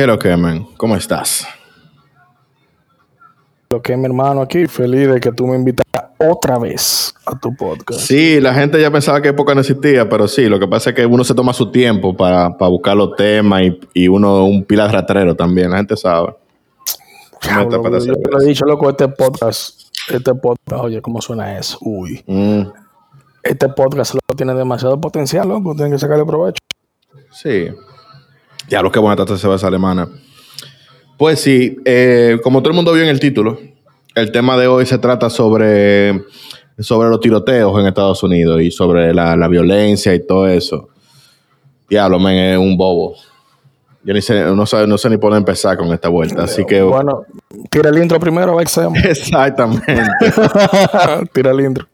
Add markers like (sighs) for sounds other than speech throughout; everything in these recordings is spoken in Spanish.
¿Qué lo que, man? ¿Cómo estás? Lo que mi hermano aquí, feliz de que tú me invitas otra vez a tu podcast. Sí, la gente ya pensaba que época no existía, pero sí, lo que pasa es que uno se toma su tiempo para, buscar los temas y, y uno un pila de ratrero también, la gente sabe. Diablo, yo, yo le he dicho, loco, este podcast, este podcast, oye, ¿cómo suena eso? Uy. Mm. Este podcast lo tiene demasiado potencial, loco, tienen que sacarle provecho. Sí. Ya lo que buena trata se va esa alemana. Pues sí, eh, como todo el mundo vio en el título, el tema de hoy se trata sobre, sobre los tiroteos en Estados Unidos y sobre la, la violencia y todo eso. Diablo, men, es un bobo. Yo ni sé, no, sé, no sé ni por dónde empezar con esta vuelta, así que... Bueno, tira el intro primero, a ver qué (laughs) Exactamente. (laughs) tira el intro.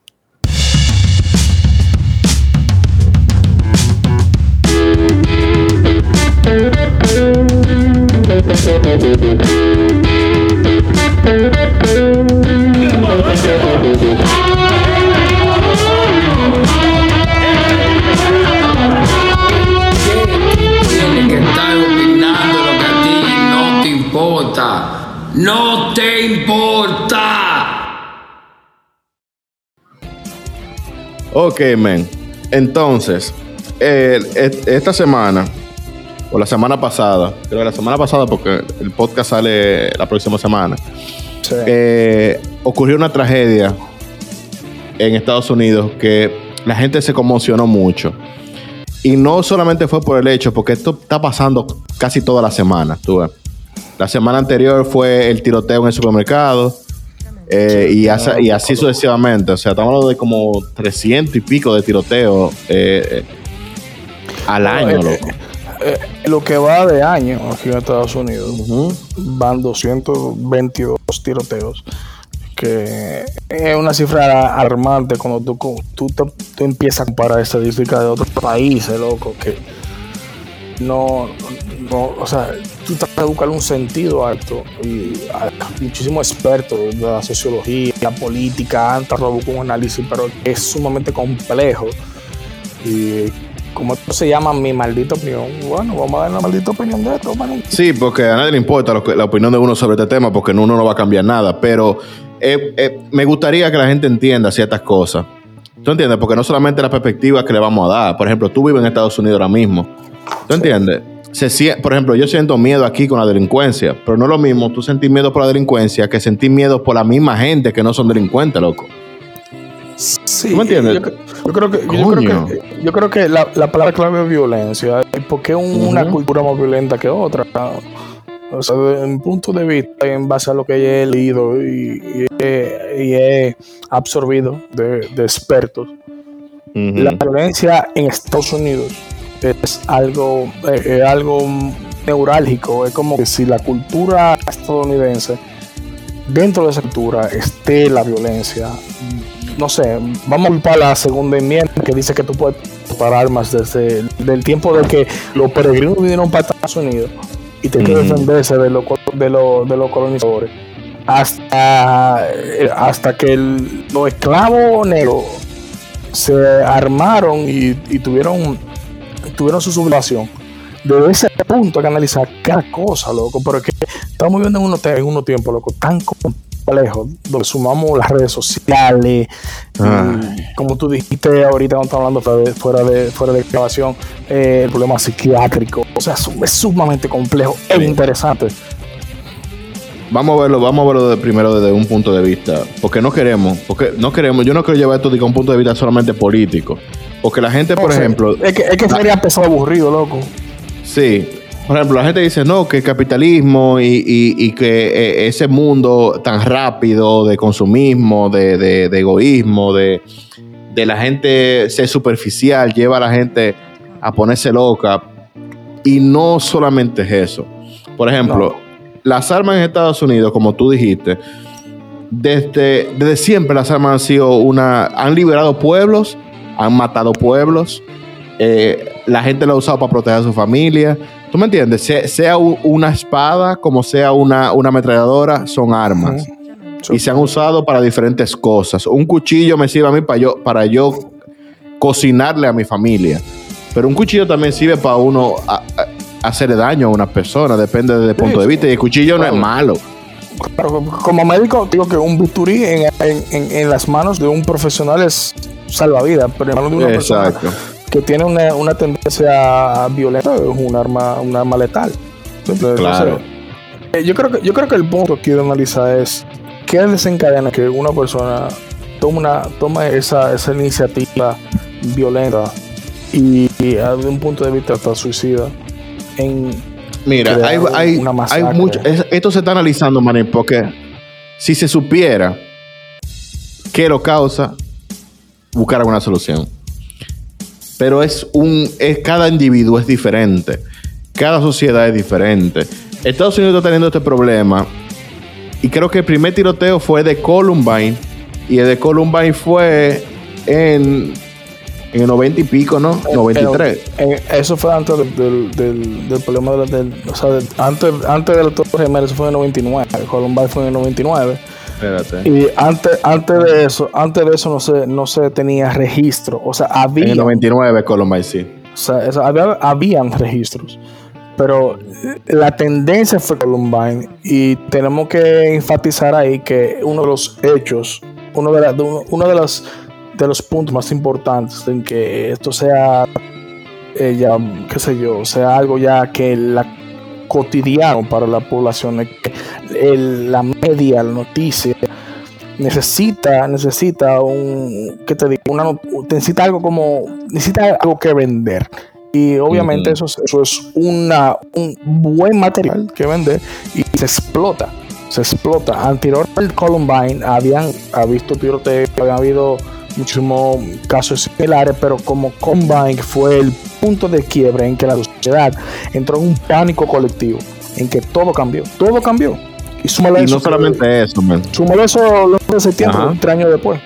No te importa. Ok, men. Entonces, esta semana, o la semana pasada, creo que la semana pasada, porque el podcast sale la próxima semana, eh, ocurrió una tragedia en Estados Unidos que la gente se conmocionó mucho. Y no solamente fue por el hecho, porque esto está pasando casi toda la semana, tú ves. La semana anterior fue el tiroteo en el supermercado. Eh, y, así, sucesivamente. O sea, estamos hablando de como 300 y pico de tiroteos eh, al año, loco. Eh, lo que va de año aquí en Estados Unidos, van 222 tiroteos, que es una cifra alarmante cuando tú, tú, tú empiezas a comparar estadísticas de otros países, loco, que no, no, o sea, tú tratas de buscar un sentido alto y muchísimos expertos de la sociología, la política han tratado de buscar un análisis, pero es sumamente complejo. Y como esto se llama mi maldita opinión, bueno, vamos a dar la maldita opinión de esto. Sí, porque a nadie le importa la opinión de uno sobre este tema, porque uno no va a cambiar nada, pero eh, eh, me gustaría que la gente entienda ciertas cosas. ¿Tú entiendes? Porque no solamente la perspectiva que le vamos a dar. Por ejemplo, tú vives en Estados Unidos ahora mismo. ¿Tú entiendes? Se, por ejemplo, yo siento miedo aquí con la delincuencia, pero no es lo mismo tú sentir miedo por la delincuencia que sentir miedo por la misma gente que no son delincuentes, loco. Sí, ¿Tú me entiendes? Yo, creo que, yo creo que, la, palabra clave es violencia. porque es una cultura más violenta que otra? O sea, desde mi punto de vista, en base a lo que he leído y, he, absorbido de, expertos, la violencia en Estados Unidos es algo, eh, algo neurálgico. Es como que si la cultura estadounidense, dentro de esa cultura, esté la violencia. No sé, vamos a culpar la segunda enmienda que dice que tú puedes parar armas desde el tiempo de que los peregrinos vinieron para Estados Unidos y te que defenderse de, los de, de los colonizadores hasta, eh, hasta que los esclavos negros se armaron y tuvieron tuvieron su sublevación. Desde ese punto hay que analizar cada cosa, loco. Pero que estamos viviendo en unos, en unos tiempos, loco, tan complejos, donde sumamos las redes sociales, ah. como tú dijiste ahorita cuando estamos hablando fuera de, fuera de, grabación, eh, el problema psiquiátrico. O sea, es sumamente complejo e interesante. Vamos a verlo, vamos a verlo de primero desde un punto de vista, porque no queremos, porque no queremos, yo no quiero llevar esto de un punto de vista solamente político, porque la gente, por ejemplo, es que, es que sería pesado aburrido, loco. Sí, por ejemplo, la gente dice, no, que el capitalismo y, que eh, ese mundo tan rápido de consumismo, de, egoísmo, de, la gente ser superficial, lleva a la gente a ponerse loca. Y no solamente es eso. Por ejemplo, las armas en Estados Unidos, como tú dijiste, desde, desde siempre las armas han sido una. han liberado pueblos, han matado pueblos. Eh, la gente lo ha usado para proteger a su familia. ¿Tú me entiendes? sea una espada como sea una, una ametralladora, son armas. Y se han usado para diferentes cosas. Un cuchillo me sirve a mí para yo, para yo cocinarle a mi familia. Pero un cuchillo también sirve para uno hacerle daño a una persona, depende del punto de vista. Y el cuchillo no es malo. como médico, digo que un bisturí en, las manos de un profesional es salvavidas, pero en manos de una persona que tiene una, tendencia violenta es un arma, un arma letal. claro. Eh, yo, creo que, yo creo que el punto que quiero analizar es qué desencadena que una persona tome, una, toma esa, esa iniciativa violenta y, de un punto de vista hasta suicida en mira hay, hay, hay mucho esto se está analizando man porque si se supiera qué lo causa buscar alguna solución pero es un es cada individuo es diferente cada sociedad es diferente Estados Unidos está teniendo este problema y creo que el primer tiroteo fue de Columbine y el de Columbine fue en en el 90 y pico, ¿no? 93. eso fue antes del, del, del, problema del, o sea, antes, antes del Torre Gemelo, eso fue en el 99. Columbine fue en el 99. Espérate. Y antes, antes de eso, antes de eso no se, no se tenía registro. O sea, había. En el 99 Columbine, sí. O sea, había, habían registros. Pero la tendencia fue Columbine. Y tenemos que enfatizar ahí que uno de los hechos, uno de, la, uno de las de los puntos más importantes en que esto sea, eh, ya, qué sé yo, sea algo ya que la cotidiano para la población, que la media, la noticia, necesita, necesita un, ¿qué te digo? Una, necesita algo como, necesita algo que vender. Y obviamente eso, eso es una, un buen material que vender y se explota. Se explota. Anterior al Columbine habían ha visto tiroteo, había habido muchísimos casos similares, pero como Combine fue el punto de quiebre en que la sociedad entró en un pánico colectivo, en que todo cambió, todo cambió. Y, súmale no solamente eso, man. Súmale eso lo de septiembre, tres años después.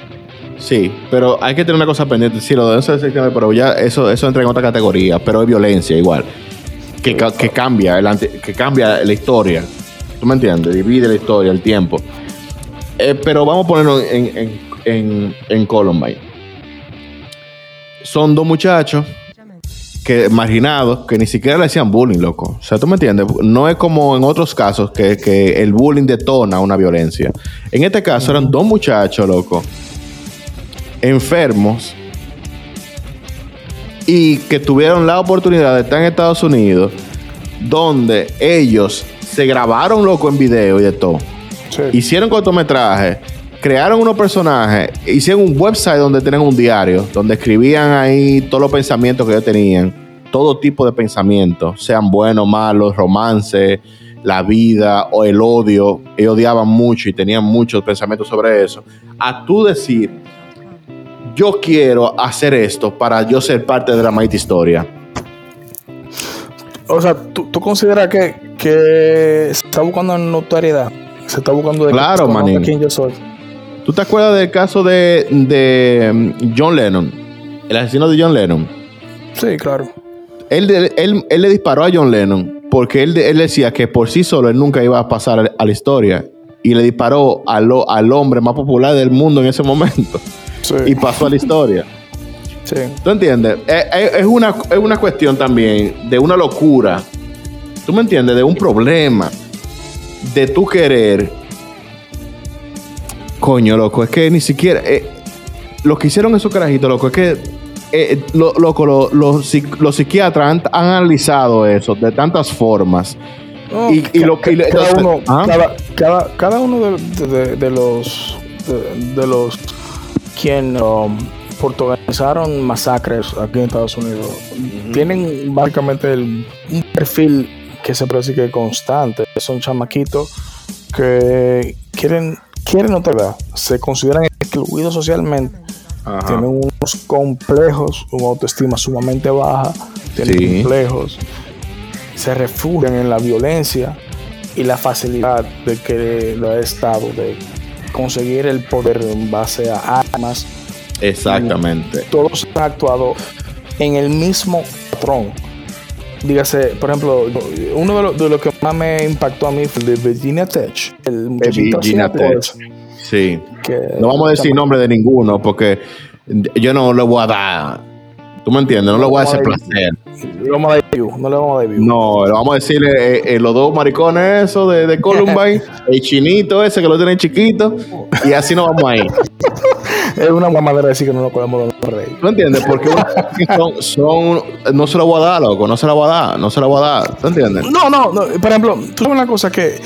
Sí, pero hay que tener una cosa pendiente. Sí, lo de 11 de septiembre, pero ya eso, eso entra en otra categoría, pero es violencia igual. Que, que cambia el que cambia la historia. ¿Tú me entiendes? Divide la historia, el tiempo. Eh, pero vamos a ponerlo en en, en Columbine. Son dos muchachos que marginados que ni siquiera le hacían bullying, loco. O sea, tú me entiendes. No es como en otros casos que, que el bullying detona una violencia. En este caso eran dos muchachos, loco, enfermos y que tuvieron la oportunidad de estar en Estados Unidos, donde ellos se grabaron, loco, en video y de todo. Hicieron cortometraje crearon unos personajes, hicieron un website donde tenían un diario, donde escribían ahí todos los pensamientos que ellos tenían, todo tipo de pensamientos, sean buenos, malos, romance, la vida o el odio. Ellos odiaban mucho y tenían muchos pensamientos sobre eso. A tú decir, yo quiero hacer esto para yo ser parte de la maíz historia. O sea, ¿tú, consideras que, que se está buscando notoriedad? Se está buscando de claro, quién yo soy. ¿Tú te acuerdas del caso de, mm, John Lennon? El asesino de John Lennon. Sí, claro. Él, le disparó a John Lennon porque él, decía que por sí solo él nunca iba a pasar a la historia. Y le disparó al, al hombre más popular del mundo en ese momento. (laughs) Sí. Y pasó a la historia. Sí. ¿Tú entiendes? Es, es, una, es una cuestión también de una locura. ¿Tú me entiendes? De un problema. De tu querer Coño, loco, es que ni siquiera. Eh, lo que hicieron esos carajitos, loco, es que. Eh, loco, los psiquiatras han, analizado eso de tantas formas. y, lo que. Cada uno, ¿ah? cada, uno de, los. De, los. quien. Um, protagonizaron masacres aquí en Estados Unidos. Tienen básicamente un perfil que se parece que constante. Son chamaquitos que quieren quieren notar, se consideran excluidos socialmente, tienen unos complejos, una autoestima sumamente baja, tienen complejos, se refugian en la violencia y la facilidad de que lo ha estado de conseguir el poder en base a armas. Exactamente. Todos han actuado en el mismo patrón dígase, por ejemplo, uno de los de lo que más me impactó a mí fue el de Virginia Tech. El Virginia Tech. Sí. no vamos a decir nombre de ninguno porque yo no le voy a dar ¿Tú me entiendes? No le voy a hacer placer. No le vamos a dar. No le vamos a dar view. No, le vamos a decirle eh, eh, los dos maricones eso de, de Columbine, (laughs) el chinito ese que lo tiene chiquito, y así nos vamos a ir. (laughs) es una de decir que no nos podemos dar rey. ¿Tú entiendes? Porque son, son, no se lo voy a dar, loco, no se lo voy a dar, no se lo voy a dar. ¿Tú entiendes? No, no, no. Por ejemplo, tú sabes una cosa que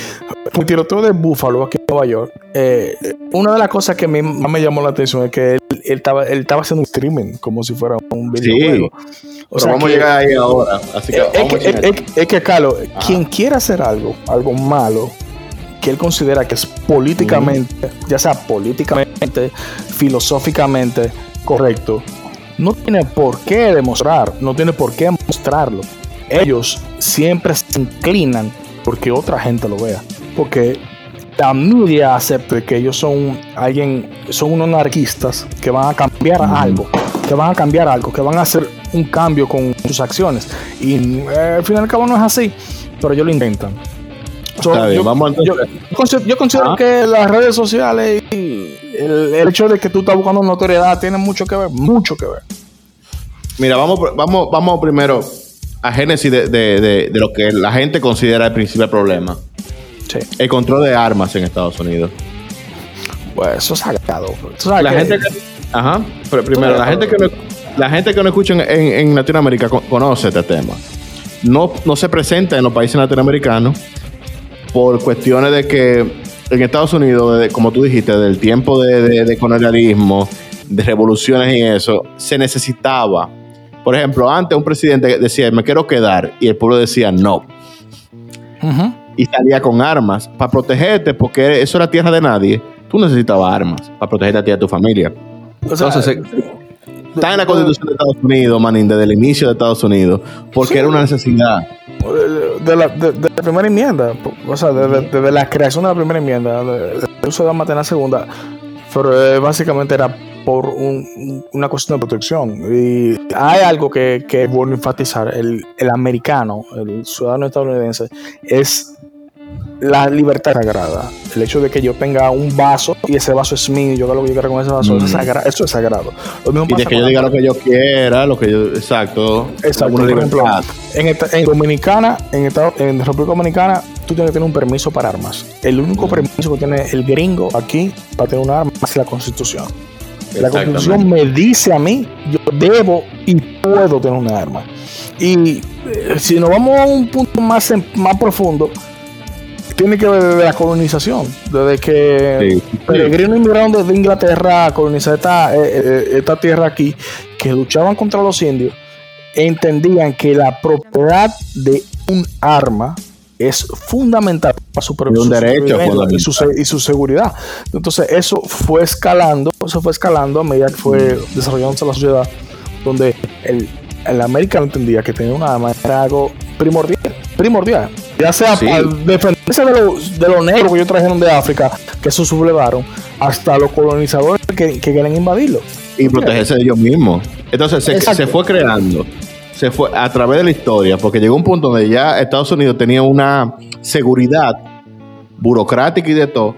el tiroteo de Buffalo aquí en Nueva York, eh, una de las cosas que más me llamó la atención es que él, estaba, él estaba haciendo un streaming como si fuera un videojuego. O sea vamos a llegar ahí ahora. Así que es, que, Carlos, quien quiera hacer algo, algo malo, que él considera que es políticamente, ya sea políticamente, filosóficamente correcto, no tiene por qué demostrar, no tiene por qué mostrarlo. Ellos siempre se inclinan porque otra gente lo vea. Porque la media acepte que ellos son alguien, son unos anarquistas que van a cambiar algo, que van a cambiar algo, que van a hacer un cambio con sus acciones. Y eh, al final y al cabo no es así, pero ellos lo intentan. Yo, considero, ah. que las redes sociales y el, hecho de que tú estás buscando notoriedad tiene mucho que ver, mucho que ver. Mira, vamos, vamos, vamos primero a génesis de, de, lo que la gente considera el principal problema. El control de armas en Estados Unidos. Pues eso es sagrado. La gente que, ajá, pero primero, la gente que no, la gente que no escucha en, Latinoamérica conoce este tema. No, no se presenta en los países latinoamericanos por cuestiones de que en Estados Unidos, como tú dijiste, del tiempo de, de, colonialismo, de revoluciones y eso, se necesitaba. Por ejemplo, antes un presidente decía, me quiero quedar, y el pueblo decía, no. Y salía con armas para protegerte, porque eso era tierra de nadie. Tú necesitabas armas para protegerte a ti y a tu familia. Entonces, eh, está en la constitución de Estados Unidos, manín, desde el inicio de Estados Unidos, porque era una necesidad. De la, de, la, primera enmienda, o sea, desde la creación de la primera enmienda, el uso de armas en la segunda, pero eh, básicamente era por una cuestión de protección. Y hay algo que, que es bueno enfatizar, el, el americano, el ciudadano estadounidense, es la libertad sagrada. El hecho de que yo tenga un vaso y ese vaso es mío, yo haga lo que yo quiera con ese vaso, eso, es sagrado, eso es sagrado. y de que yo diga lo que yo quiera, lo que yo. Exacto. Exacto. Por ejemplo, en, Dominicana, en, en República Dominicana, tú tienes que tener un permiso para armas. El único permiso que tiene el gringo aquí para tener un arma es la constitución. La constitución me dice a mí, yo debo y puedo tener un arma. Y eh, si nos vamos a un punto más, más profundo, tiene que ver desde la colonización, desde que peregrinos inmigraron desde Inglaterra a colonizar esta, eh, eh, esta tierra aquí, que luchaban contra los indios, entendían que la propiedad de un arma es fundamental para su, derecho y su, y su, seguridad. Entonces eso fue escalando, eso fue escalando a medida que fue desarrollándose la sociedad, donde el, el americano entendía que tener un arma era algo primordial, primordial. Ya sea para defenderse de los de negros que ellos trajeron de África, que eso sublevaron, hasta los colonizadores que, que quieren invadirlo. Y protegerse de ellos mismos. Entonces se, fue creando, se fue a través de la historia, porque llegó un punto donde ya Estados Unidos tenía una seguridad burocrática y de todo,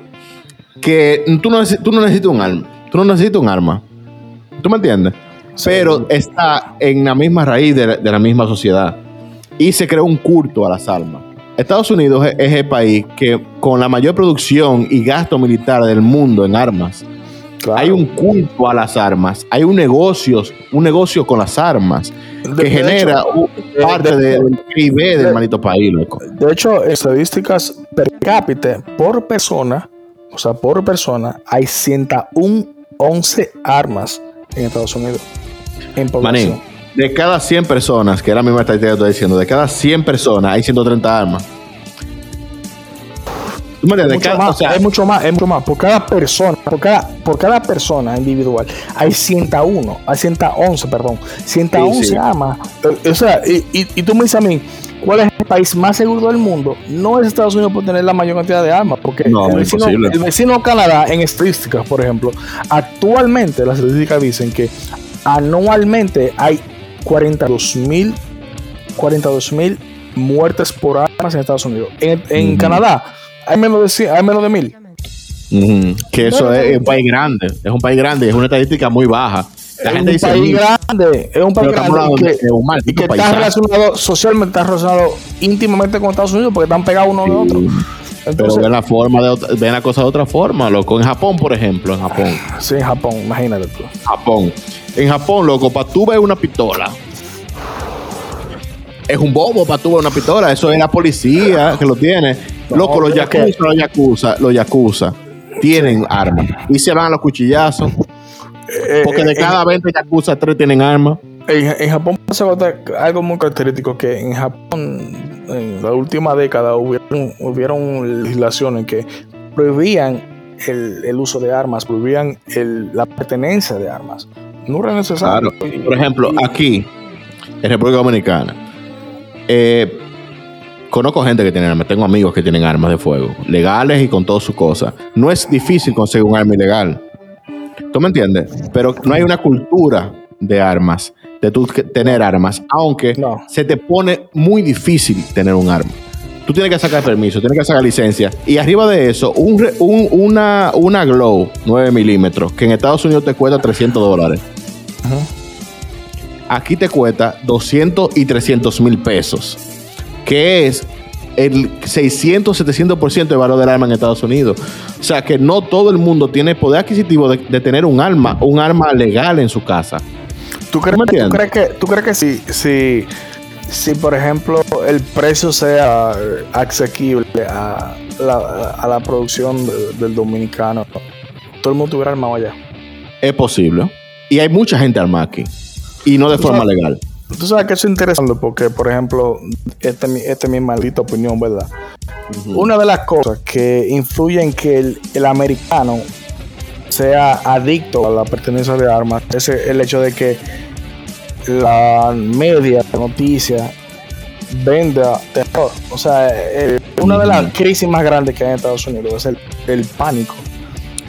que tú no, tú no necesitas un arma. Tú no necesitas un arma. ¿Tú me entiendes? Pero está en la misma raíz de de la misma sociedad. Y se creó un culto a las armas. Estados Unidos es el país que con la mayor producción y gasto militar del mundo en armas. Hay un culto a las armas, hay un negocio, un negocio con las armas que genera parte del PIB del maldito país, loco. De hecho, estadísticas per cápita por persona, o sea, por persona, hay 101 11 armas en Estados Unidos. En población de cada 100 personas, que era la misma estadística que estoy diciendo, de cada 100 personas hay 130 armas. ¿Tú me entiendes? es mucho más, es mucho más. Por cada persona, por cada, por cada persona individual, hay 101, hay 111, perdón, 111 armas. Eh, o sea, y, y, tú me dices a mí, ¿cuál es el país más seguro del mundo? No es Estados Unidos por tener la mayor cantidad de armas, porque el, vecino, el vecino Canadá, en estadísticas, por ejemplo, actualmente las estadísticas dicen que anualmente hay 42 mil 42 mil muertes por armas en Estados Unidos. En, Canadá hay menos de, hay menos de mil. Que eso es, un país grande, es un país grande, es una estadística muy baja. La gente un país grande, es un país grande y que, está relacionado socialmente, está relacionado íntimamente con Estados Unidos porque están pegados uno al otro. pero ven la forma de ven la cosa de otra forma, loco. En Japón, por ejemplo, en Japón. Sí, en Japón, imagínate tú. Japón. En Japón, loco, para tú ver una pistola. Es un bobo para tú ver una pistola. Eso es la policía que lo tiene. loco, los yakuza, los yakuza, los yakuza tienen armas. Y se van a los cuchillazos. Eh, porque de eh, cada 20 yakuza, tres tienen armas. En, Japón pasa algo muy característico que en Japón en la última década hubieron, hubieron legislaciones que prohibían el, uso de armas, prohibían la pertenencia de armas. No era necesario. Por ejemplo, aquí, en República Dominicana, eh, conozco gente que tiene armas, tengo amigos que tienen armas de fuego, legales y con todas sus cosas. No es difícil conseguir un arma ilegal. ¿Tú me entiendes? Pero no hay una cultura de armas de tú tener armas, aunque se te pone muy difícil tener un arma. Tú tienes que sacar permiso, tienes que sacar licencia. Y arriba de eso, una, una Glow 9 milímetros, que en Estados Unidos te cuesta 300 dólares. Aquí te cuesta 200 y 300 mil pesos, que es el 600, 700% de valor del arma en Estados Unidos. O sea que no todo el mundo tiene poder adquisitivo de, de tener un arma, un arma legal en su casa. ¿Tú crees, ¿tú crees que, tú crees que si, si, si, por ejemplo, el precio sea asequible a la, a la producción del dominicano, todo el mundo tuviera armado allá? Es posible. Y hay mucha gente armada aquí. Y no de forma legal. Tú sabes que eso es interesante porque, por ejemplo, esta este es mi maldita opinión, ¿verdad? Una de las cosas que influye en que el, el americano sea adicto a la pertenencia de armas es el hecho de que la media noticia venda terror. O sea, una de las crisis más grandes que hay en Estados Unidos es el, pánico.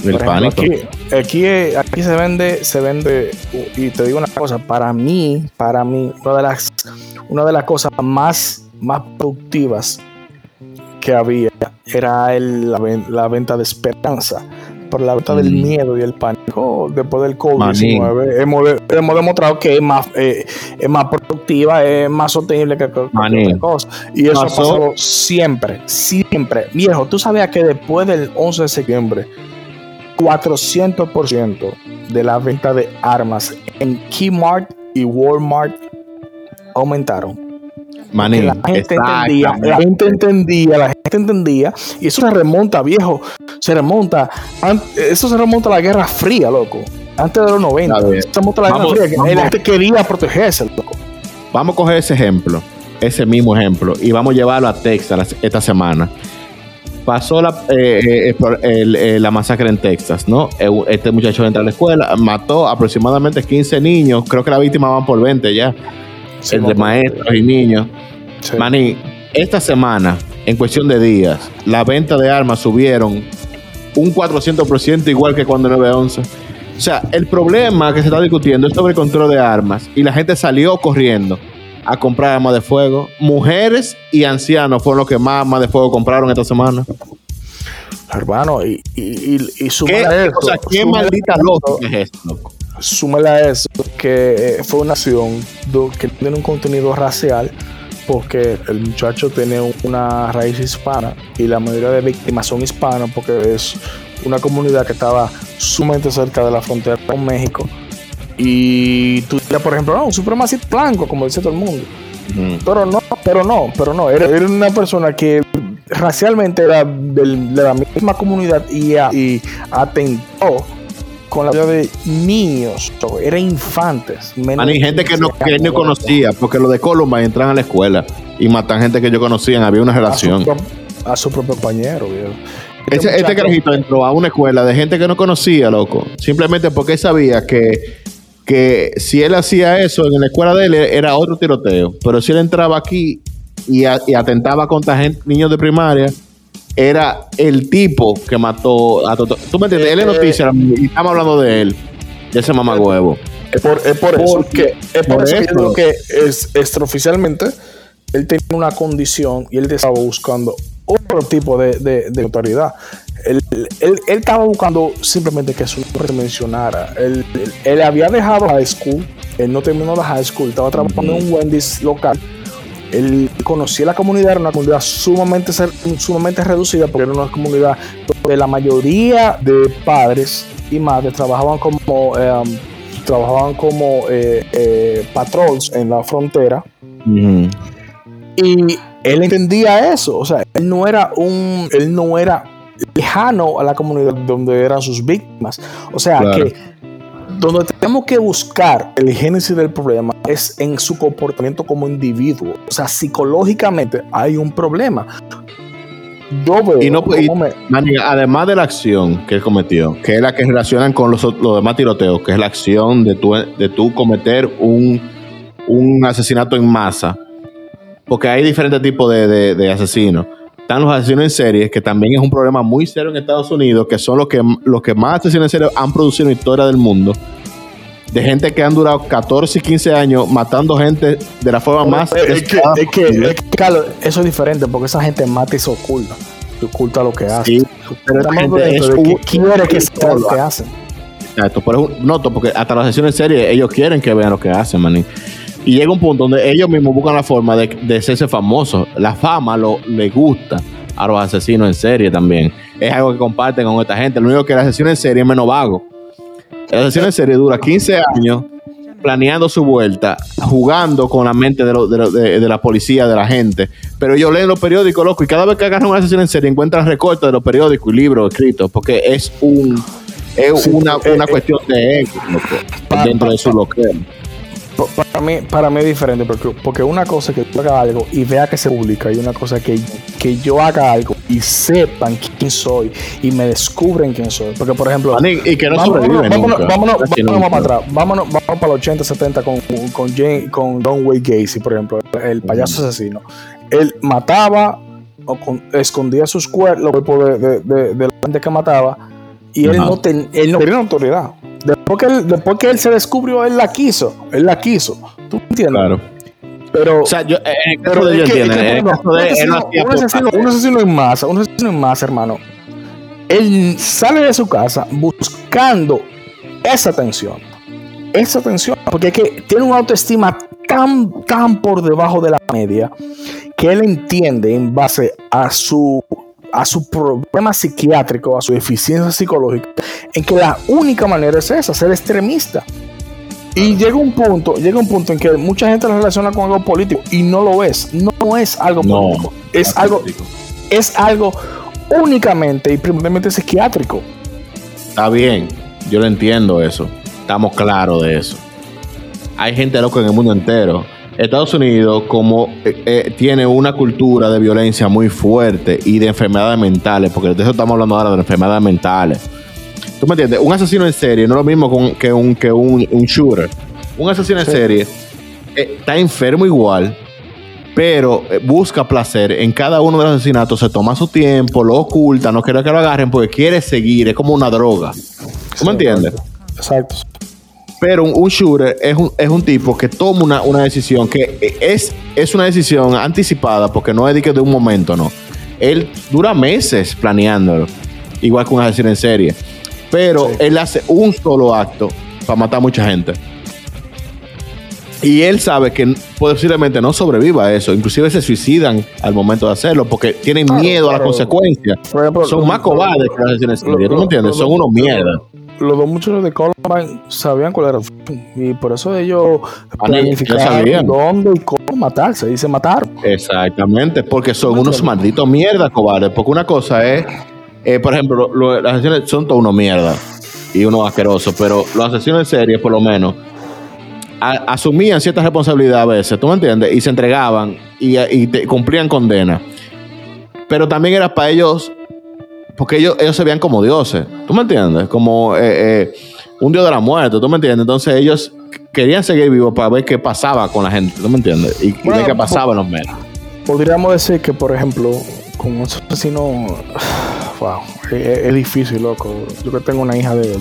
El pánico. Aquí, aquí, se vende, se vende, y te digo una cosa, para mí, para mí, una de las, una de las cosas más, más productivas que había era la, la, venta de esperanza por la venta del miedo y el pánico después del COVID-19 hemos, hemos, demostrado que es más, eh, es más productiva, es más sostenible que cualquier cosa. Y eso ha pasado siempre, siempre. Viejo, tú sabías que después del 11 de septiembre, 400% de la venta de armas en Kmart y Walmart aumentaron la gente entendía, la gente entendía, la gente entendía, y eso se remonta, viejo, se remonta, eso se remonta a la Guerra Fría, loco, antes de los 90, se remonta a la Guerra Fría, que la gente quería protegerse, loco. Vamos a coger ese ejemplo, ese mismo ejemplo, y vamos a llevarlo a Texas esta semana. Pasó la, eh, eh, la masacre en Texas, ¿no? Este muchacho entra a la escuela, mató aproximadamente 15 niños, creo que la víctima van por 20 ya entre maestros y niños. Maní, esta semana, en cuestión de días, la venta de armas subieron un 400% igual que cuando 911. O sea, el problema que se está discutiendo es sobre el control de armas y la gente salió corriendo a comprar armas de fuego. Mujeres y ancianos fueron los que más armas de fuego compraron esta semana. Hermano, y, y, y, ¿Qué, O sea, qué maldita lógica es esto, loco súmale a eso que eh, fue una acción que tiene un contenido racial porque el muchacho tiene una raíz hispana y la mayoría de víctimas son hispanas porque es una comunidad que estaba sumamente cerca de la frontera con México y tú dirías por ejemplo no, un supremacista blanco como dice todo el mundo pero no pero no pero no era, una persona que racialmente era de la misma comunidad y, y atentó con la vida de niños, eran infantes. Hay gente que no, que no conocía, porque lo de Columbine entran a la escuela y matan gente que yo conocía, había una relación. A su, propio compañero, Este, este carajito entró a una escuela de gente que no conocía, loco. Simplemente porque sabía que, que si él hacía eso en la escuela de él era otro tiroteo. Pero si él entraba aquí y, atentaba contra gente, niños de primaria, era el tipo que mató a Toto. ¿Tú me entiendes? Él es noticia y estamos hablando de él, de ese mamagüevo. Es por, es por eso que, es por, eso, que es, extraoficialmente él tenía una condición y él estaba buscando otro tipo de, de, autoridad. Él, estaba buscando simplemente que su nombre mencionara. Él, él, había dejado high school, él no terminó la high school, estaba trabajando en un Wendy's local. Él conocía la comunidad, era una comunidad sumamente, sumamente reducida, porque era una comunidad donde la mayoría de padres y madres trabajaban como, em, trabajaban como eh, eh, patrols en la frontera. Y él entendía eso, o sea, él no era un, él no era lejano a la comunidad donde eran sus víctimas. O sea que donde tenemos que buscar el génesis del problema es en su comportamiento como individuo. O sea, psicológicamente hay un problema. Yo veo y no, además de la acción que él cometió, que es la que relacionan con los, los demás tiroteos, que es la acción de tú de tu cometer un, un asesinato en masa, porque hay diferentes tipos de, asesinos. Están los asesinos en serie, que también es un problema muy serio en Estados Unidos, que son los que, los que más asesinos en serie han producido en la historia del mundo. De gente que han durado 14 y 15 años matando gente de la forma más. Es que, es que, Carlos, eso es diferente, porque esa gente mata y se oculta. Se oculta lo que hace. pero esa gente es que quiere que sea lo que hacen. Exacto, por eso noto, porque hasta las sesiones en serie ellos quieren que vean lo que hacen, maní. Y llega un punto donde ellos mismos buscan la forma de, de hacerse famosos. La fama lo, les gusta a los asesinos en serie también. Es algo que comparten con esta gente. Lo único que el asesino en serie es menos vago. El asesino en serie dura 15 años planeando su vuelta, jugando con la mente de, de, la policía, de la gente. Pero ellos leen los periódicos, loco, y cada vez que agarran una asesino en serie encuentran recortes de los periódicos y libros escritos, porque es un es una, una eh, cuestión de ego dentro de su local. Para mí, para mí es diferente, porque, porque una cosa que yo haga algo y vea que se publica, y una cosa que, que yo haga algo y sepan quién soy y me descubren quién soy. Porque, por ejemplo, y que no vámonos, vámonos, vámonos, vámonos, para atrás, vámonos, vamos para los 80, 70 con, con, Jane, con Don Wayne Gacy, por ejemplo, el payaso asesino. Él mataba o escondía sus cuerpos, los cuerpos de, de, de, la gente que mataba, y él no, ten, él no tenía autoridad. Después que, él, después que él se descubrió, él la quiso. Él la quiso. ¿Tú entiendes? Claro. Pero, o sea, yo, en el caso de asesino, un asesino en masa, un asesino en masa, hermano. Él sale de su casa buscando esa atención. Esa atención, porque es que tiene una autoestima tan, tan por debajo de la media que él entiende en base a su a su problema psiquiátrico, a su deficiencia psicológica, en que la única manera es esa, ser extremista. Y llega un punto, llega un punto en que mucha gente lo relaciona con algo político y no lo es. No es algo político. Es algo, es algo únicamente y primordialmente psiquiátrico. Está bien, yo lo entiendo eso. Estamos claros de eso. Hay gente loca en el mundo entero Estados Unidos, como eh, eh, tiene una cultura de violencia muy fuerte y de enfermedades mentales, porque de eso estamos hablando ahora de enfermedades mentales. ¿Tú me entiendes? Un asesino en serie no es lo mismo que, un, que un, shooter. Un asesino en serie eh, está enfermo igual, pero busca placer en cada uno de los asesinatos, se toma su tiempo, lo oculta, no quiere que lo agarren porque quiere seguir, es como una droga. ¿Tú me entiendes? Exacto. Pero un, shooter es un, es un, tipo que toma una, una, decisión que es, es una decisión anticipada porque no es de, que de un momento, no. Él dura meses planeándolo, igual que un asesino en serie. Pero él hace un solo acto para matar a mucha gente. Y él sabe que posiblemente no sobreviva a eso. Inclusive se suicidan al momento de hacerlo porque tienen miedo a las consecuencias. Son más cobardes que las asesinos en serie. ¿Tú me entiendes? Son unos mierda los dos muchachos de Columbine sabían cuál era el fin. Y por eso ellos planificaron dónde y cómo matarse. Dice matar. Exactamente, porque son unos malditos mierdas, cobardes. Porque una cosa es, eh, por ejemplo, las asesinos son todos unos mierda y unos asquerosos, pero los asesinos en serie, por lo menos, asumían cierta responsabilidad a veces, ¿tú me entiendes? Y se entregaban y, cumplían condena. Pero también era para ellos porque ellos, ellos se veían como dioses. ¿Tú me entiendes? Como eh, eh, un dios de la muerte. ¿Tú me entiendes? Entonces ellos querían seguir vivos para ver qué pasaba con la gente. ¿Tú me entiendes? Y, ver qué pasaba en los medios. Podríamos decir que, por ejemplo, con un asesino (sighs) wow, es, difícil, loco. Yo que tengo una hija de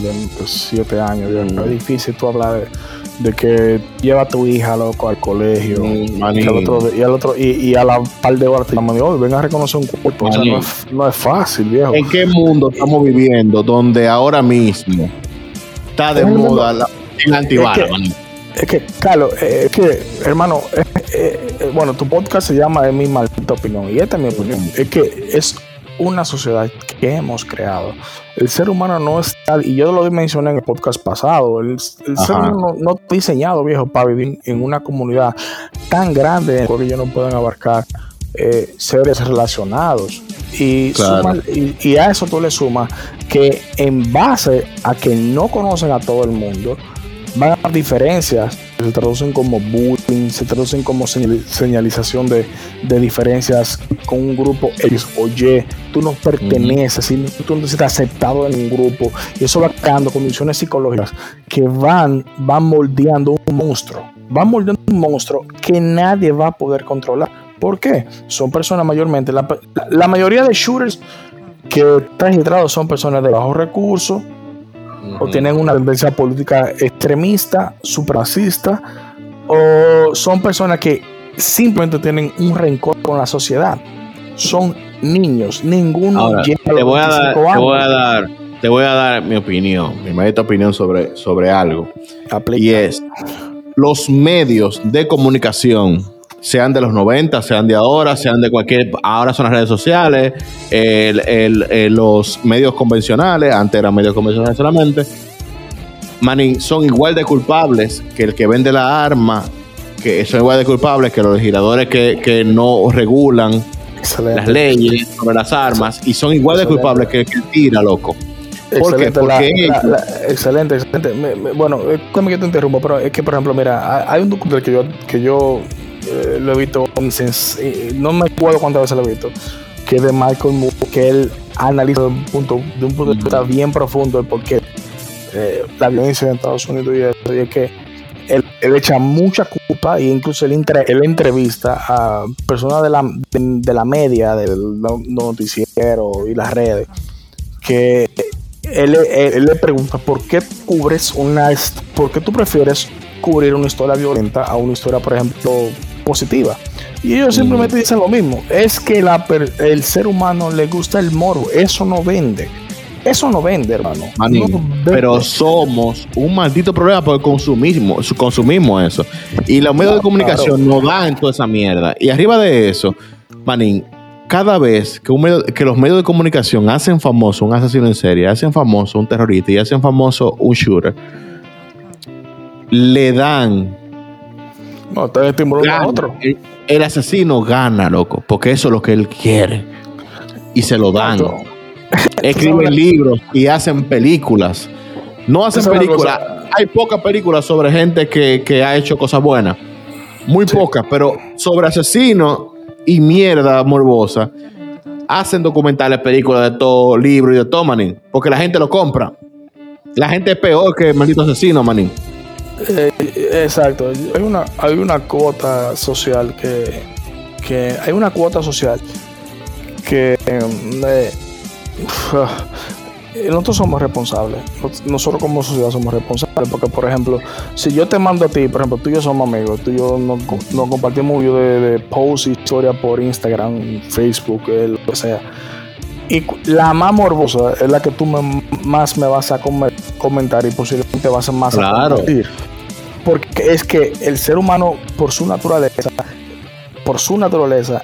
7 años, mm. es difícil tú hablar de, que lleva a tu hija, loco, al colegio mm, y, al otro, y, al otro, y, a la par de horas te llaman y venga a reconocer un cuerpo. O sea, no es, fácil, viejo. ¿En qué mundo estamos viviendo donde ahora mismo está de moda la, la antibala, es que, Carlos, eh, es que, hermano, eh, eh, bueno, tu podcast se llama Es mi maldita opinión y esta es mi opinión. Es que es una sociedad que hemos creado. El ser humano no está, y yo lo mencioné en el podcast pasado, el, ser humano no, está diseñado, viejo, para vivir en una comunidad tan grande porque ellos no pueden abarcar seres relacionados. Y, y, a eso tú le sumas que en base a que no conocen a todo el mundo, van a haber diferencias, se traducen como bullying, se traducen como señalización de, diferencias con un grupo. X o Y, tú no perteneces, tú no estás aceptado en un grupo, y eso va creando condiciones psicológicas que van, van moldeando un monstruo, van moldeando un monstruo que nadie va a poder controlar. ¿Por qué? Son personas mayormente, la, la mayoría de shooters que están registrados son personas de bajos recursos, o tienen una tendencia política extremista, supremacista, o son personas que simplemente tienen un rencor con la sociedad. Son niños, ninguno te voy, a dar, te voy a dar, te voy a dar mi opinión, mi maestra opinión sobre, sobre algo. Y es los medios de comunicación sean de los 90, sean de ahora, sean de cualquier. Ahora son las redes sociales, los medios convencionales, antes eran medios convencionales solamente. Manin, son igual de culpables que el que vende la arma, que son igual de culpables que los legisladores que, no regulan las leyes sobre las armas, y son igual de culpables que el que tira, loco. Excelente, excelente, excelente. bueno, déjame que te interrumpo, pero es que, por ejemplo, mira, hay un documental que yo, que yo eh, lo he visto, eh, no me acuerdo cuántas veces lo he visto, que es de Michael Moore, que él analiza de un punto de, un punto de vista bien profundo el por qué eh, la violencia en Estados Unidos y, eso, y es que él, echa mucha culpa e incluso él, entrevista a personas de la, de, la media, del noticiero y las redes, que él, él, le pregunta por qué cubres una, por qué tú prefieres cubrir una historia violenta a una historia, por ejemplo, positiva. Y ellos simplemente dicen lo mismo. Es que la, el ser humano le gusta el moro. Eso no vende. Eso no vende, hermano. Pero somos un maldito problema por el consumismo, consumimos eso. Y los medios de comunicación no dan toda esa mierda. Y arriba de eso, manín, cada vez que, un medio, que los medios de comunicación hacen famoso un asesino en serie, hacen famoso un terrorista y hacen famoso un shooter, le dan no, está estimulando a otro. El, asesino gana, loco, porque eso es lo que él quiere. Y se lo dan. (laughs) Escriben libros y hacen películas. No hacen películas. Hay pocas películas sobre gente que, ha hecho cosas buenas. Muy pocas, pero sobre asesinos y mierda morbosa. Hacen documentales, películas de todo, libros y de todo, manín. Porque la gente lo compra. La gente es peor que el maldito asesino, manín. Eh, exacto. Hay una, hay una cuota social que, que hay una cuota social que eh, nosotros somos responsables. Nosotros como sociedad somos responsables. Porque, por ejemplo, si yo te mando a ti, por ejemplo, tú y yo somos amigos, tú y yo nos, compartimos yo de, de post historia por Instagram, Facebook, lo que sea. Y la más morbosa es la que tú más me vas a comentar y posiblemente vas a más claro. a compartir porque es que el ser humano, por su naturaleza, por su naturaleza,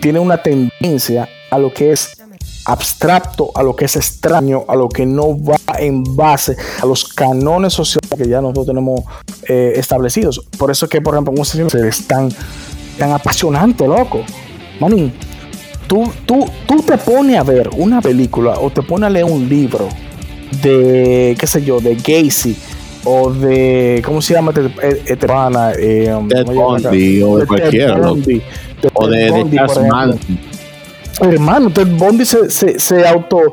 tiene una tendencia a lo que es abstracto, a lo que es extraño, a lo que no va en base a los canones sociales que ya nosotros tenemos eh, establecidos. Por eso es que, por ejemplo, un se es tan, tan apasionante, loco. Manín, tú, tú, tú te pones a ver una película o te pones a leer un libro de, qué sé yo, de Gacy o de ¿cómo se llama este, este pana? Eh, um, Ted Bundy o de, cualquiera o de, hermano Ted Bundy se, se, se, auto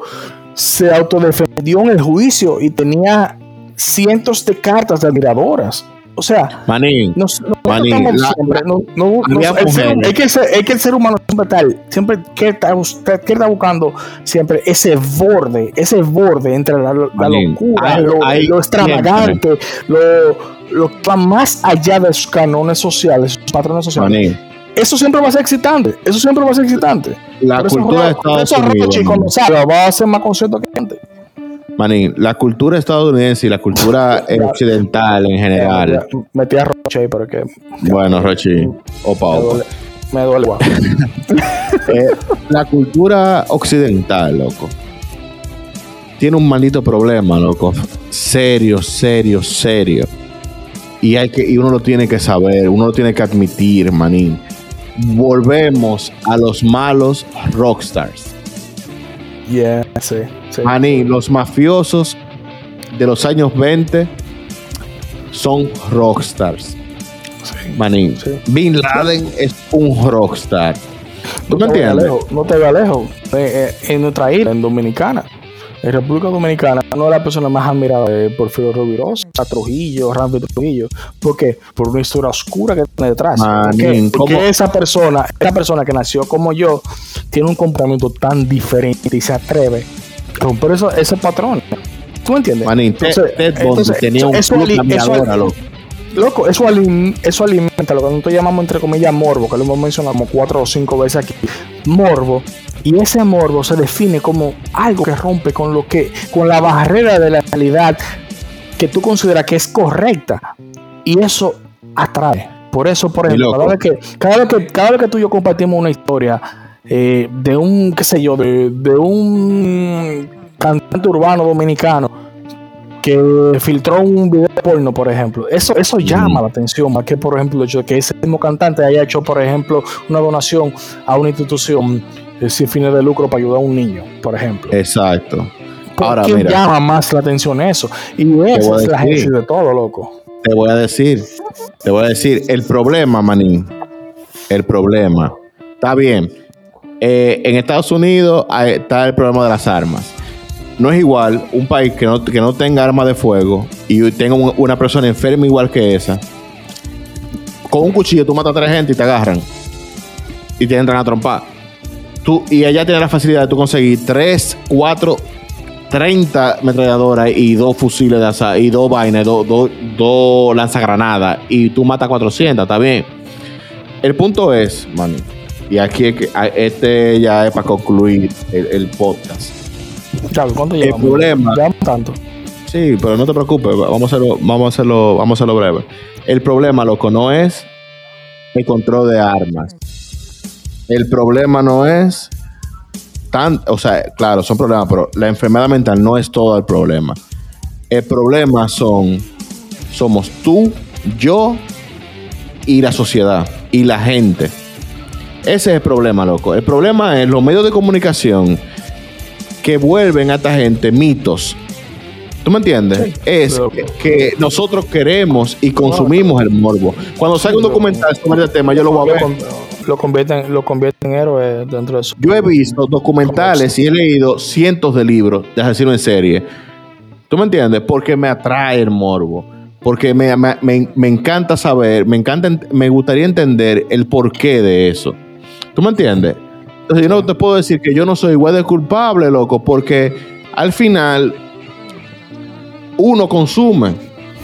se autodefendió en el juicio y tenía cientos de cartas de admiradoras O sea, Manín, nos, Manín, siempre, no, no, es, que es que el ser humano siempre tal, siempre que está, que está buscando siempre ese borde, ese borde entre la, la locura, lo, lo, extravagante, lo, lo que va más allá de sus canones sociales, sus patrones sociales. Manín. Eso siempre va a ser excitante, eso siempre va a ser excitante. La cultura de Estados Unidos. va a ser más consciente que gente. Manín, la cultura estadounidense y la cultura (laughs) occidental en general. Metí a Roche ahí para que. Bueno, Roche, opa, opa. Me duele. (laughs) eh, la cultura occidental, loco, tiene un maldito problema, loco. Serio, serio, serio. Y, hay que, y uno lo tiene que saber, uno lo tiene que admitir, manín. Volvemos a los malos rockstars. Yeah, sí. Maní, los mafiosos de los años 20 son rockstars. Maní, Bin Laden es un rockstar. ¿Tú no me entiendes? no te vayas lejos. Eh, eh, en nuestra isla, en Dominicana, en República Dominicana, no es la persona más admirada por Porfirio Rubirosa, Trujillo, Ramiro Trujillo. ¿Por qué? Por una historia oscura que tiene detrás. porque, esa persona, esa persona que nació como yo, tiene un comportamiento tan diferente y se atreve romper eso, ese patrón. ¿Tú me entiendes? Manín, entonces, entonces, tenía un eso, loco. Loco, eso, eso alimenta lo que nosotros llamamos entre comillas morbo, que lo hemos mencionado como cuatro o cinco veces aquí. Morbo. Y ese morbo se define como algo que rompe con lo que, con la barrera de la realidad que tú consideras que es correcta. Y eso atrae. Por eso, por ejemplo, cada vez, que, cada, vez que, cada vez que tú y yo compartimos una historia eh, de un, qué sé yo, de, de un cantante urbano dominicano que filtró un video porno, por ejemplo. Eso, eso llama la atención, más que, por ejemplo, hecho que ese mismo cantante haya hecho, por ejemplo, una donación a una institución eh, sin fines de lucro para ayudar a un niño, por ejemplo. Exacto. Ahora, mira, llama más la atención eso? Y esa es la gente de todo, loco. Te voy a decir, te voy a decir, el problema, manín, el problema, está bien, eh, en Estados Unidos está el problema de las armas. No es igual un país que no, que no tenga armas de fuego y tenga una persona enferma igual que esa. Con un cuchillo tú matas a tres gente y te agarran. Y te entran a trompar. Tú, y ella tiene la facilidad de tú conseguir tres, cuatro, 30 metralladoras y dos fusiles de asa y dos vainas, dos, dos, dos lanzagranadas y tú matas 400, está bien. El punto es, man, y aquí este ya es para concluir el, podcast. ¿cuánto el problema. tanto. Sí, pero no te preocupes, vamos a hacerlo, vamos a hacerlo, vamos a hacerlo breve. El problema, loco, no es el control de armas. El problema no es tan, o sea, claro, son problemas, pero la enfermedad mental no es todo el problema. El problema son, somos tú, yo y la sociedad y la gente. Ese es el problema, loco. El problema es los medios de comunicación que vuelven a esta gente mitos. ¿Tú me entiendes? es que, nosotros queremos y consumimos el morbo. Cuando salga un documental sobre este tema, yo lo voy a ver. Lo convierten, lo convierten en héroe dentro de eso. Yo he visto documentales y he leído cientos de libros de asesino en serie. ¿Tú me entiendes? Porque me atrae el morbo. Porque me, me encanta saber, me encanta, me gustaría entender el porqué de eso. ¿Tú me entiendes? Entonces yo no te puedo decir que yo no soy igual de culpable, loco, porque al final uno consume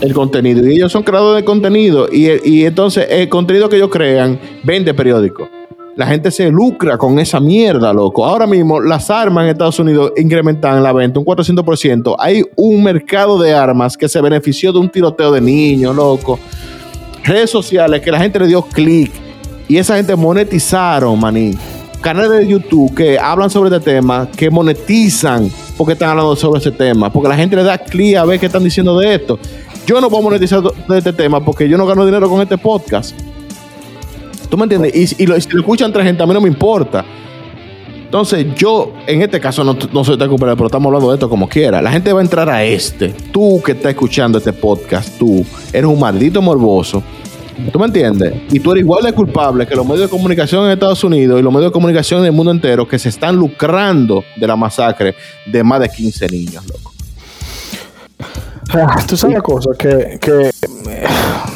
el contenido y ellos son creadores de contenido y, entonces el contenido que ellos crean vende periódico. La gente se lucra con esa mierda, loco. Ahora mismo las armas en Estados Unidos incrementan la venta un 400%. Hay un mercado de armas que se benefició de un tiroteo de niños, loco. Redes sociales que la gente le dio clic y esa gente monetizaron, maní. Canales de YouTube que hablan sobre este tema, que monetizan porque están hablando sobre ese tema. Porque la gente le da clic a ver qué están diciendo de esto. Yo no a monetizar de este tema porque yo no gano dinero con este podcast. ¿Tú me entiendes? Y, si lo escuchan tres gente, a mí no me importa. Entonces, yo, en este caso, no, no soy tan pero estamos hablando de esto como quiera. La gente va a entrar a este. Tú que estás escuchando este podcast, tú eres un maldito morboso ¿Tú me entiendes? Y tú eres igual de culpable que los medios de comunicación en Estados Unidos y los medios de comunicación en el mundo entero que se están lucrando de la masacre de más de 15 niños, loco. tú sabes una cosa, que, que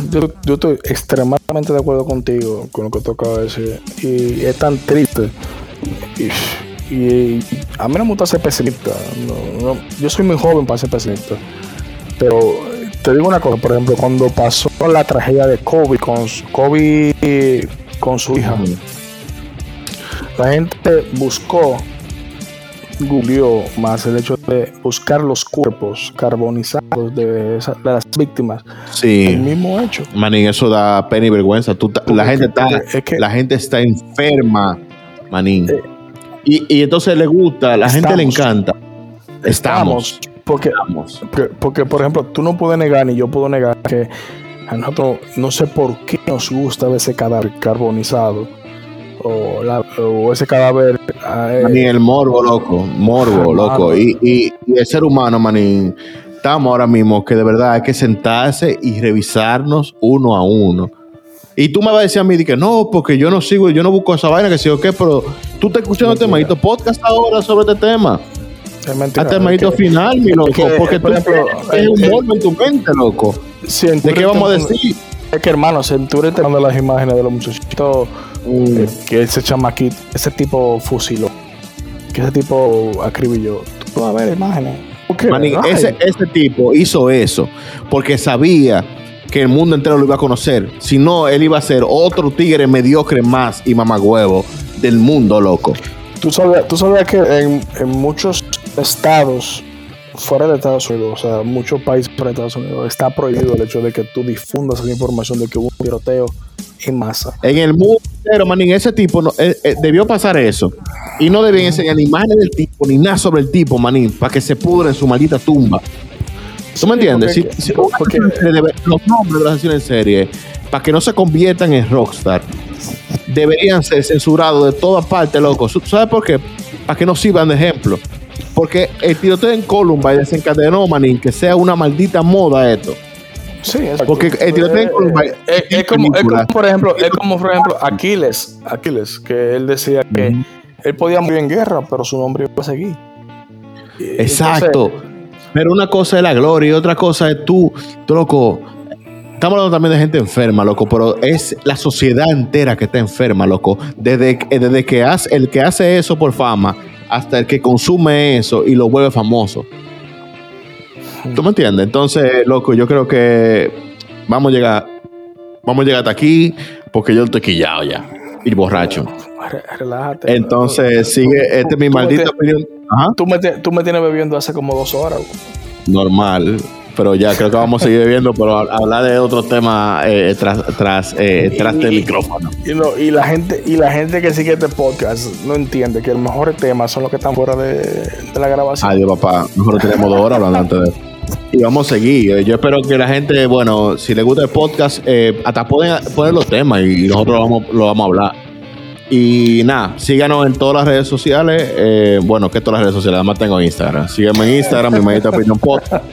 yo, estoy extremadamente de acuerdo contigo con lo que tú acabas de decir. Y es tan triste. Y, a mí no me gusta ser pesimista. yo soy muy joven para ser pesimista. Pero te digo una cosa, por ejemplo, cuando pasó la tragedia de Kobe con, Kobe con su hija, la gente buscó googleó más el hecho de buscar los cuerpos carbonizados de, las víctimas. Sí. El mismo hecho. Manín, eso da pena y vergüenza. la, gente está, la gente está enferma, Manín. Eh, y, entonces le gusta, la gente le encanta. Estamos. Porque, porque, por ejemplo, tú no puedes negar, ni yo puedo negar que a nosotros no sé por qué nos gusta ese cadáver carbonizado o, ese cadáver. Ni el morbo, loco. Morbo, loco. Y, y, el ser humano, manín, estamos ahora mismo que de verdad hay que sentarse y revisarnos uno a uno. Y tú me vas a decir a mí que no, porque yo no sigo, yo no busco esa vaina, que sí o qué, pero tú estás escuchando este manito podcast ahora sobre este tema. Hasta el manito final, mi loco, porque tú ejemplo, es un morbo en tu mente, loco. ¿De qué vamos a decir? Es que hermano, Centurion te las imágenes de los muchachitos mm. que ese chamaquito, ese tipo fusiló, que ese tipo acribilló. Tú a ver imágenes. ese, ese tipo hizo eso porque sabía que el mundo entero lo iba a conocer. Si no, él iba a ser otro tigre mediocre más y mamagüevo del mundo, loco. Tú sabías, tú sabías que en, en muchos estados fuera de Estados Unidos, o sea, muchos países fuera de Estados Unidos, está prohibido el hecho de que tú difundas esa información de que hubo un tiroteo en masa. En el mundo entero, manín, ese tipo no, eh, eh, debió pasar eso. Y no debían enseñar ni imágenes del tipo, ni nada sobre el tipo, manín, para que se pudra en su maldita tumba. ¿Tú me entiendes? Porque, los nombres de las acciones en serie, para que no se conviertan en rockstar, deberían ser censurados de todas partes, loco. ¿Sabes por qué? Para que no sirvan de ejemplo. Porque el tiroteo en Columbine desencadenó, manín, que sea una maldita moda esto. Sí, Porque el tiroteo en Columbine es, como, por ejemplo, es como por ejemplo Aquiles, Aquiles, que él decía que él podía morir en guerra, pero su nombre iba a seguir. Exacto. pero una cosa es la gloria y otra cosa es tú, tú loco. Estamos hablando también de gente enferma, loco, pero es la sociedad entera que está enferma, loco. Desde, desde que hace, el que hace eso por fama hasta el que consume eso y lo vuelve famoso. ¿Tú me entiendes? Entonces, loco, yo creo que vamos a llegar, vamos a llegar hasta aquí porque yo estoy quillado ya y borracho. Relájate. Entonces, sigue, este es mi maldita opinión. Tú, me, tú me tienes bebiendo hace como dos horas. Normal pero ya creo que vamos a seguir viendo, pero hablar de otro tema eh, tras, tras, eh, tras del micrófono. Y, y, la gente, y la gente que sigue este podcast no entiende que los mejores temas son los que están fuera de, la grabación. Adiós, papá. Nosotros tenemos dos horas hablando antes de y vamos a seguir. Eh, yo espero que la gente, bueno, si le gusta el podcast, hasta pueden poner los temas y nosotros lo vamos, lo vamos a hablar. Y nada, síganos en todas las redes sociales. bueno, que todas las redes sociales, además tengo Instagram. Sígueme en Instagram, mi manita Opinion Podcast.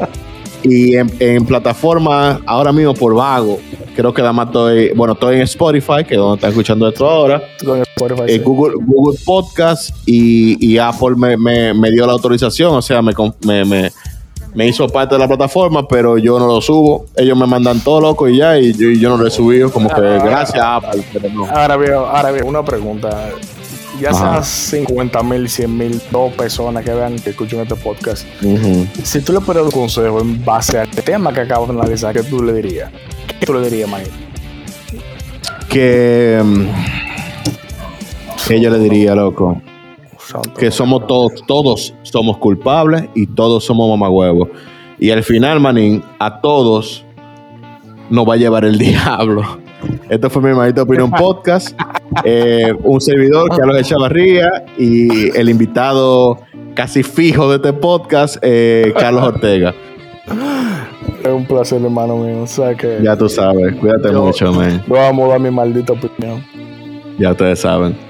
Y en, en plataformas, ahora mismo por vago, creo que además estoy, bueno, estoy en Spotify, que es donde está escuchando esto ahora. Eh, Google, Google Podcast y, Apple me, dio la autorización, o sea, me, me, hizo parte de la plataforma, pero yo no lo subo. Ellos me mandan todo loco y ya, y yo, no lo he subido, como que gracias Apple, Ahora veo, ahora veo, una pregunta ya sean 50 mil, 100 mil, dos personas que vean, que escuchen este podcast, si tú le puedes dar un consejo en base al tema que acabo de analizar, ¿qué tú le dirías? ¿Qué tú le dirías, Mike? Que. Que yo le diría, loco. Que somos todos, todos somos culpables y todos somos mamagüevos. Y al final, manín, a todos nos va a llevar el (laughs) diablo. Esto fue mi hermanito Opinión Podcast. Eh, un servidor, Carlos Echavarría, y el invitado casi fijo de este podcast, eh, Carlos Ortega. Es un placer, hermano mío. O sea que. Ya tú sabes, cuídate mucho, man. Vamos a dar mi maldita opinión. Ya ustedes saben.